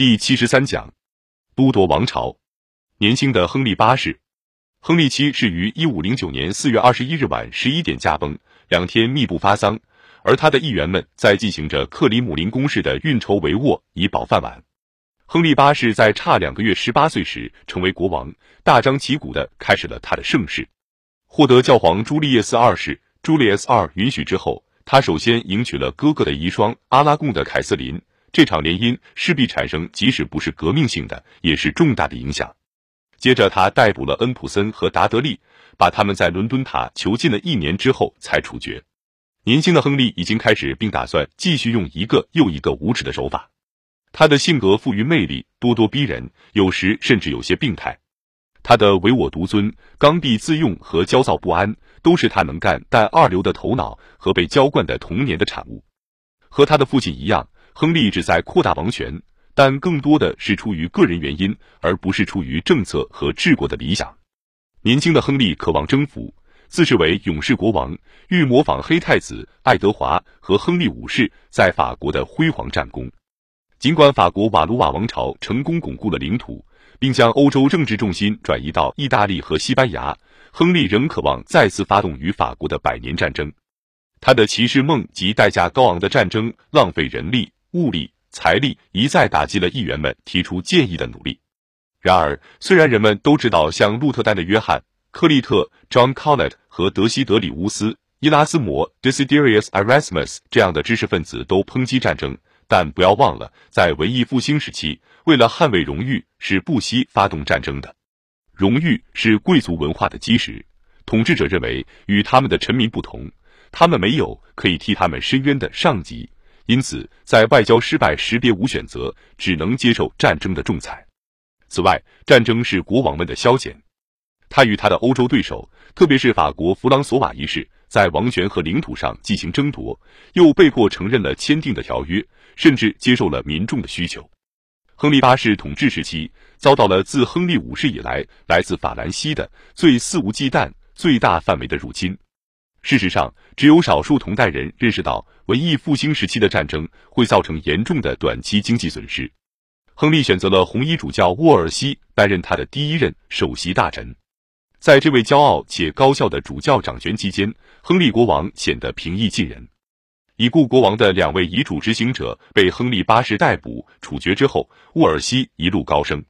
第七十三讲，都铎王朝。年轻的亨利八世，亨利七是于一五零九年四月二十一日晚十一点驾崩，两天密不发丧。而他的议员们在进行着克里姆林宫式的运筹帷幄，以保饭碗。亨利八世在差两个月十八岁时成为国王，大张旗鼓的开始了他的盛世。获得教皇朱利叶斯二世朱利叶斯二允许之后，他首先迎娶了哥哥的遗孀阿拉贡的凯瑟琳。这场联姻势必产生，即使不是革命性的，也是重大的影响。接着，他逮捕了恩普森和达德利，把他们在伦敦塔囚禁了一年之后才处决。年轻的亨利已经开始，并打算继续用一个又一个无耻的手法。他的性格富于魅力，咄咄逼人，有时甚至有些病态。他的唯我独尊、刚愎自用和焦躁不安，都是他能干但二流的头脑和被娇惯的童年的产物。和他的父亲一样。亨利旨在扩大王权，但更多的是出于个人原因，而不是出于政策和治国的理想。年轻的亨利渴望征服，自视为勇士国王，欲模仿黑太子爱德华和亨利五世在法国的辉煌战功。尽管法国瓦卢瓦王朝成功巩固了领土，并将欧洲政治重心转移到意大利和西班牙，亨利仍渴望再次发动与法国的百年战争。他的骑士梦及代价高昂的战争，浪费人力。物力、财力一再打击了议员们提出建议的努力。然而，虽然人们都知道，像鹿特丹的约翰·克利特 （John Colet） 和德西德里乌斯·伊拉斯摩 （Desiderius Erasmus） 这样的知识分子都抨击战争，但不要忘了，在文艺复兴时期，为了捍卫荣誉，是不惜发动战争的。荣誉是贵族文化的基石。统治者认为，与他们的臣民不同，他们没有可以替他们伸冤的上级。因此，在外交失败时，别无选择，只能接受战争的仲裁。此外，战争是国王们的消遣。他与他的欧洲对手，特别是法国弗朗索瓦一世，在王权和领土上进行争夺，又被迫承认了签订的条约，甚至接受了民众的需求。亨利八世统治时期遭到了自亨利五世以来来自法兰西的最肆无忌惮、最大范围的入侵。事实上，只有少数同代人认识到文艺复兴时期的战争会造成严重的短期经济损失。亨利选择了红衣主教沃尔西担任他的第一任首席大臣。在这位骄傲且高效的主教掌权期间，亨利国王显得平易近人。已故国王的两位遗嘱执行者被亨利八世逮捕处决之后，沃尔西一路高升。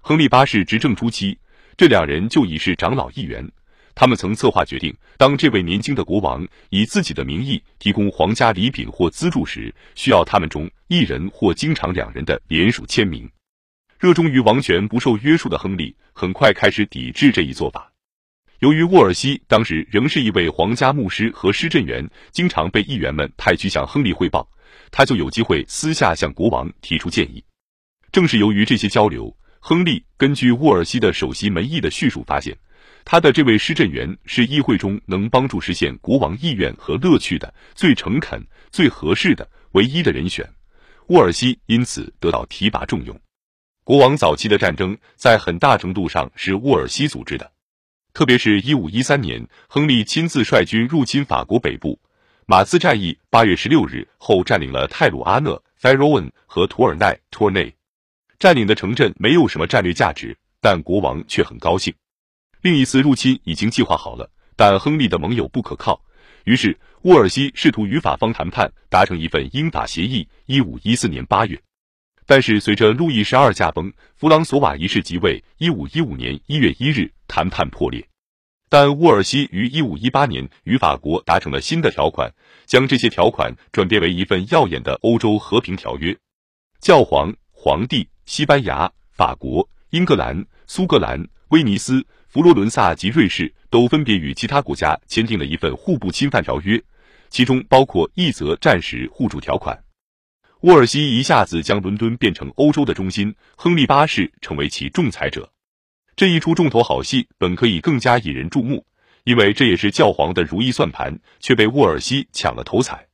亨利八世执政初期，这两人就已是长老议员。他们曾策划决定，当这位年轻的国王以自己的名义提供皇家礼品或资助时，需要他们中一人或经常两人的联署签名。热衷于王权不受约束的亨利很快开始抵制这一做法。由于沃尔西当时仍是一位皇家牧师和施政员，经常被议员们派去向亨利汇报，他就有机会私下向国王提出建议。正是由于这些交流，亨利根据沃尔西的首席门议的叙述发现。他的这位施政员是议会中能帮助实现国王意愿和乐趣的最诚恳、最合适的唯一的人选。沃尔西因此得到提拔重用。国王早期的战争在很大程度上是沃尔西组织的，特别是一五一三年，亨利亲自率军入侵法国北部。马斯战役八月十六日后占领了泰鲁阿讷 f a r o n 和图尔奈 t o r n。占领的城镇没有什么战略价值，但国王却很高兴。另一次入侵已经计划好了，但亨利的盟友不可靠，于是沃尔西试图与法方谈判，达成一份英法协议。一五一四年八月，但是随着路易十二驾崩，弗朗索瓦一世即位，一五一五年一月一日谈判破裂。但沃尔西于一五一八年与法国达成了新的条款，将这些条款转变为一份耀眼的欧洲和平条约。教皇、皇帝、西班牙、法国、英格兰、苏格兰、威尼斯。佛罗伦萨及瑞士都分别与其他国家签订了一份互不侵犯条约，其中包括一则战时互助条款。沃尔西一下子将伦敦变成欧洲的中心，亨利八世成为其仲裁者。这一出重头好戏本可以更加引人注目，因为这也是教皇的如意算盘，却被沃尔西抢了头彩。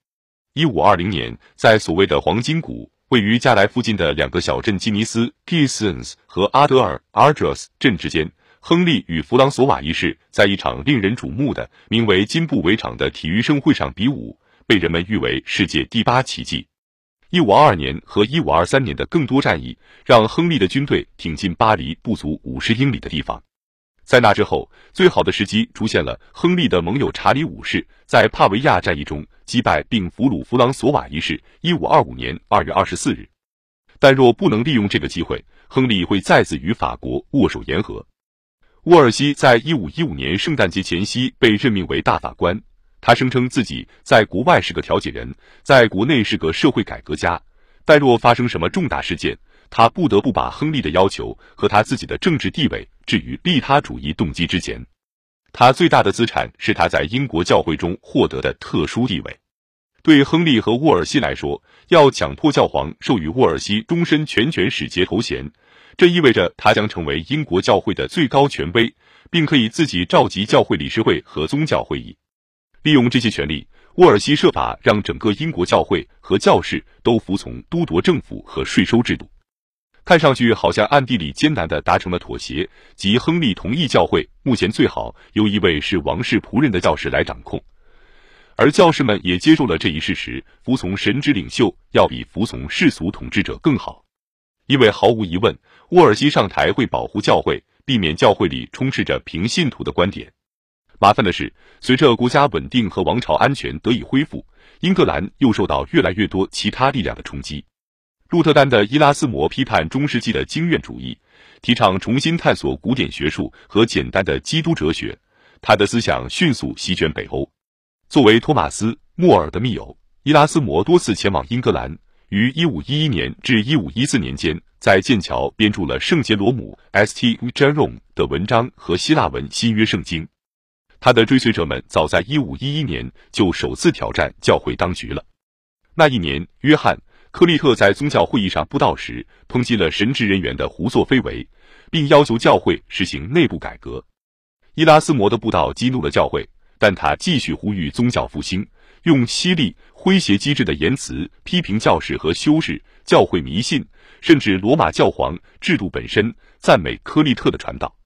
一五二零年，在所谓的黄金谷，位于加莱附近的两个小镇基尼斯 （Gisons） 和阿德尔 （Ardres） 镇之间。亨利与弗朗索瓦一世在一场令人瞩目的名为“金布围场”的体育盛会上比武，被人们誉为世界第八奇迹。一五二二年和一五二三年的更多战役，让亨利的军队挺进巴黎不足五十英里的地方。在那之后，最好的时机出现了。亨利的盟友查理五世在帕维亚战役中击败并俘虏弗朗索瓦一世。一五二五年二月二十四日，但若不能利用这个机会，亨利会再次与法国握手言和。沃尔西在一五一五年圣诞节前夕被任命为大法官。他声称自己在国外是个调解人，在国内是个社会改革家。但若发生什么重大事件，他不得不把亨利的要求和他自己的政治地位置于利他主义动机之前。他最大的资产是他在英国教会中获得的特殊地位。对亨利和沃尔西来说，要强迫教皇授予沃尔西终身全权使节头衔，这意味着他将成为英国教会的最高权威，并可以自己召集教会理事会和宗教会议。利用这些权利，沃尔西设法让整个英国教会和教士都服从都铎政府和税收制度。看上去好像暗地里艰难地达成了妥协，即亨利同意教会目前最好由一位是王室仆人的教士来掌控，而教士们也接受了这一事实：服从神职领袖要比服从世俗统治者更好。因为毫无疑问，沃尔西上台会保护教会，避免教会里充斥着平信徒的观点。麻烦的是，随着国家稳定和王朝安全得以恢复，英格兰又受到越来越多其他力量的冲击。鹿特丹的伊拉斯谟批判中世纪的经验主义，提倡重新探索古典学术和简单的基督哲学。他的思想迅速席卷北欧。作为托马斯·莫尔的密友，伊拉斯谟多次前往英格兰，于1511年至1514年间在剑桥编著了圣杰罗姆 （St. Jerome） 的文章和希腊文新约圣经。他的追随者们早在1511年就首次挑战教会当局了。那一年，约翰·克利特在宗教会议上布道时，抨击了神职人员的胡作非为，并要求教会实行内部改革。伊拉斯谟的布道激怒了教会，但他继续呼吁宗教复兴，用犀利、诙谐、机智的言辞批评教士和修士、教会迷信，甚至罗马教皇制度本身，赞美科利特的传道。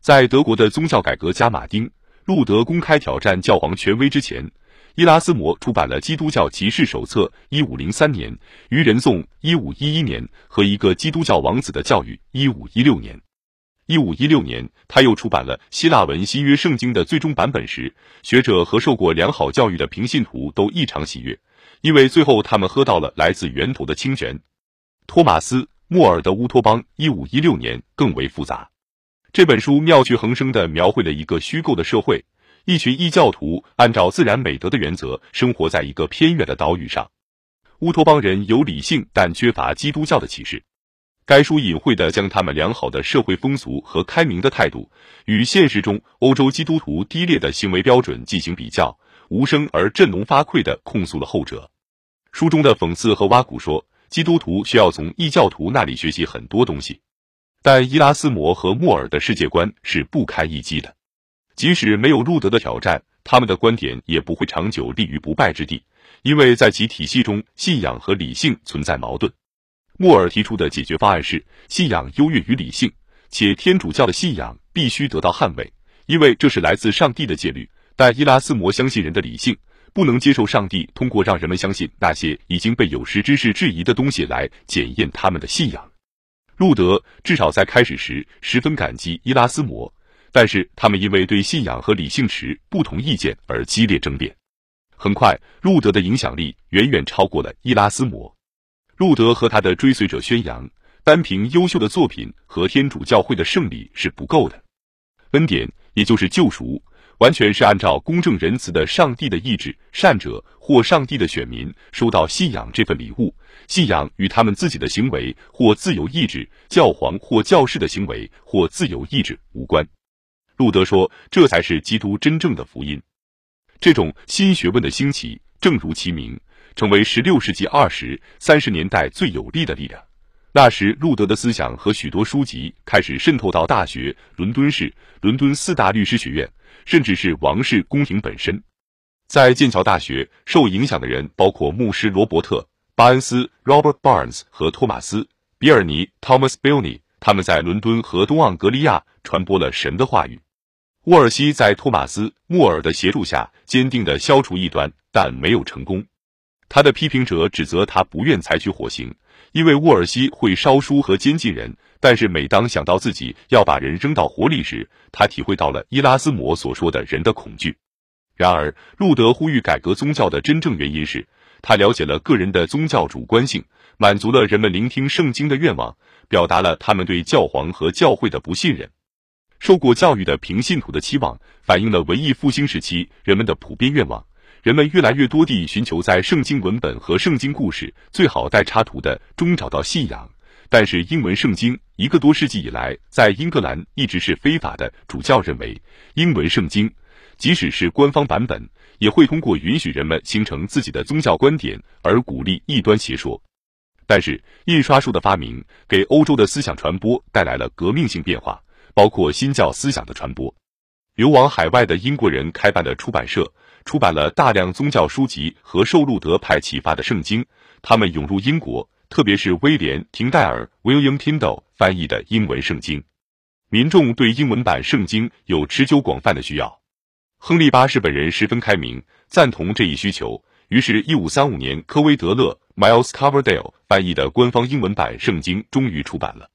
在德国的宗教改革家马丁。路德公开挑战教皇权威之前，伊拉斯谟出版了《基督教骑士手册》（一五零三年），于仁颂（一五一一年）和一个基督教王子的教育（一五一六年）。一五一六年，他又出版了希腊文新约圣经的最终版本时，学者和受过良好教育的平信徒都异常喜悦，因为最后他们喝到了来自源头的清泉。托马斯·莫尔的乌托邦（一五一六年）更为复杂。这本书妙趣横生地描绘了一个虚构的社会，一群异教徒按照自然美德的原则生活在一个偏远的岛屿上。乌托邦人有理性，但缺乏基督教的启示。该书隐晦地将他们良好的社会风俗和开明的态度与现实中欧洲基督徒低劣的行为标准进行比较，无声而振聋发聩地控诉了后者。书中的讽刺和挖苦说，基督徒需要从异教徒那里学习很多东西。但伊拉斯谟和莫尔的世界观是不堪一击的，即使没有路德的挑战，他们的观点也不会长久立于不败之地，因为在其体系中，信仰和理性存在矛盾。莫尔提出的解决方案是信仰优越于理性，且天主教的信仰必须得到捍卫，因为这是来自上帝的戒律。但伊拉斯谟相信人的理性，不能接受上帝通过让人们相信那些已经被有识之士质疑的东西来检验他们的信仰。路德至少在开始时十分感激伊拉斯谟，但是他们因为对信仰和理性持不同意见而激烈争辩。很快，路德的影响力远远超过了伊拉斯谟。路德和他的追随者宣扬，单凭优秀的作品和天主教会的胜利是不够的，恩典也就是救赎。完全是按照公正仁慈的上帝的意志，善者或上帝的选民收到信仰这份礼物，信仰与他们自己的行为或自由意志、教皇或教士的行为或自由意志无关。路德说，这才是基督真正的福音。这种新学问的兴起，正如其名，成为十六世纪二十三十年代最有力的力量。那时，路德的思想和许多书籍开始渗透到大学、伦敦市、伦敦四大律师学院。甚至是王室宫廷本身，在剑桥大学受影响的人包括牧师罗伯特·巴恩斯 （Robert Barnes） 和托马斯·比尔尼 （Thomas b i l n e y 他们在伦敦和东盎格利亚传播了神的话语。沃尔西在托马斯·穆尔的协助下，坚定地消除异端，但没有成功。他的批评者指责他不愿采取火刑，因为沃尔西会烧书和监禁人。但是每当想到自己要把人扔到火里时，他体会到了伊拉斯谟所说的人的恐惧。然而，路德呼吁改革宗教的真正原因是他了解了个人的宗教主观性，满足了人们聆听圣经的愿望，表达了他们对教皇和教会的不信任。受过教育的平信徒的期望，反映了文艺复兴时期人们的普遍愿望。人们越来越多地寻求在圣经文本和圣经故事最好带插图的中找到信仰。但是，英文圣经一个多世纪以来在英格兰一直是非法的。主教认为，英文圣经即使是官方版本，也会通过允许人们形成自己的宗教观点而鼓励异端邪说。但是，印刷术的发明给欧洲的思想传播带来了革命性变化，包括新教思想的传播。流亡海外的英国人开办的出版社出版了大量宗教书籍和受路德派启发的圣经，他们涌入英国。特别是威廉·廷戴尔 （William Tyndale） 翻译的英文圣经，民众对英文版圣经有持久广泛的需要。亨利八世本人十分开明，赞同这一需求。于是，一五三五年，科威德勒 （Miles Coverdale） 翻译的官方英文版圣经终于出版了。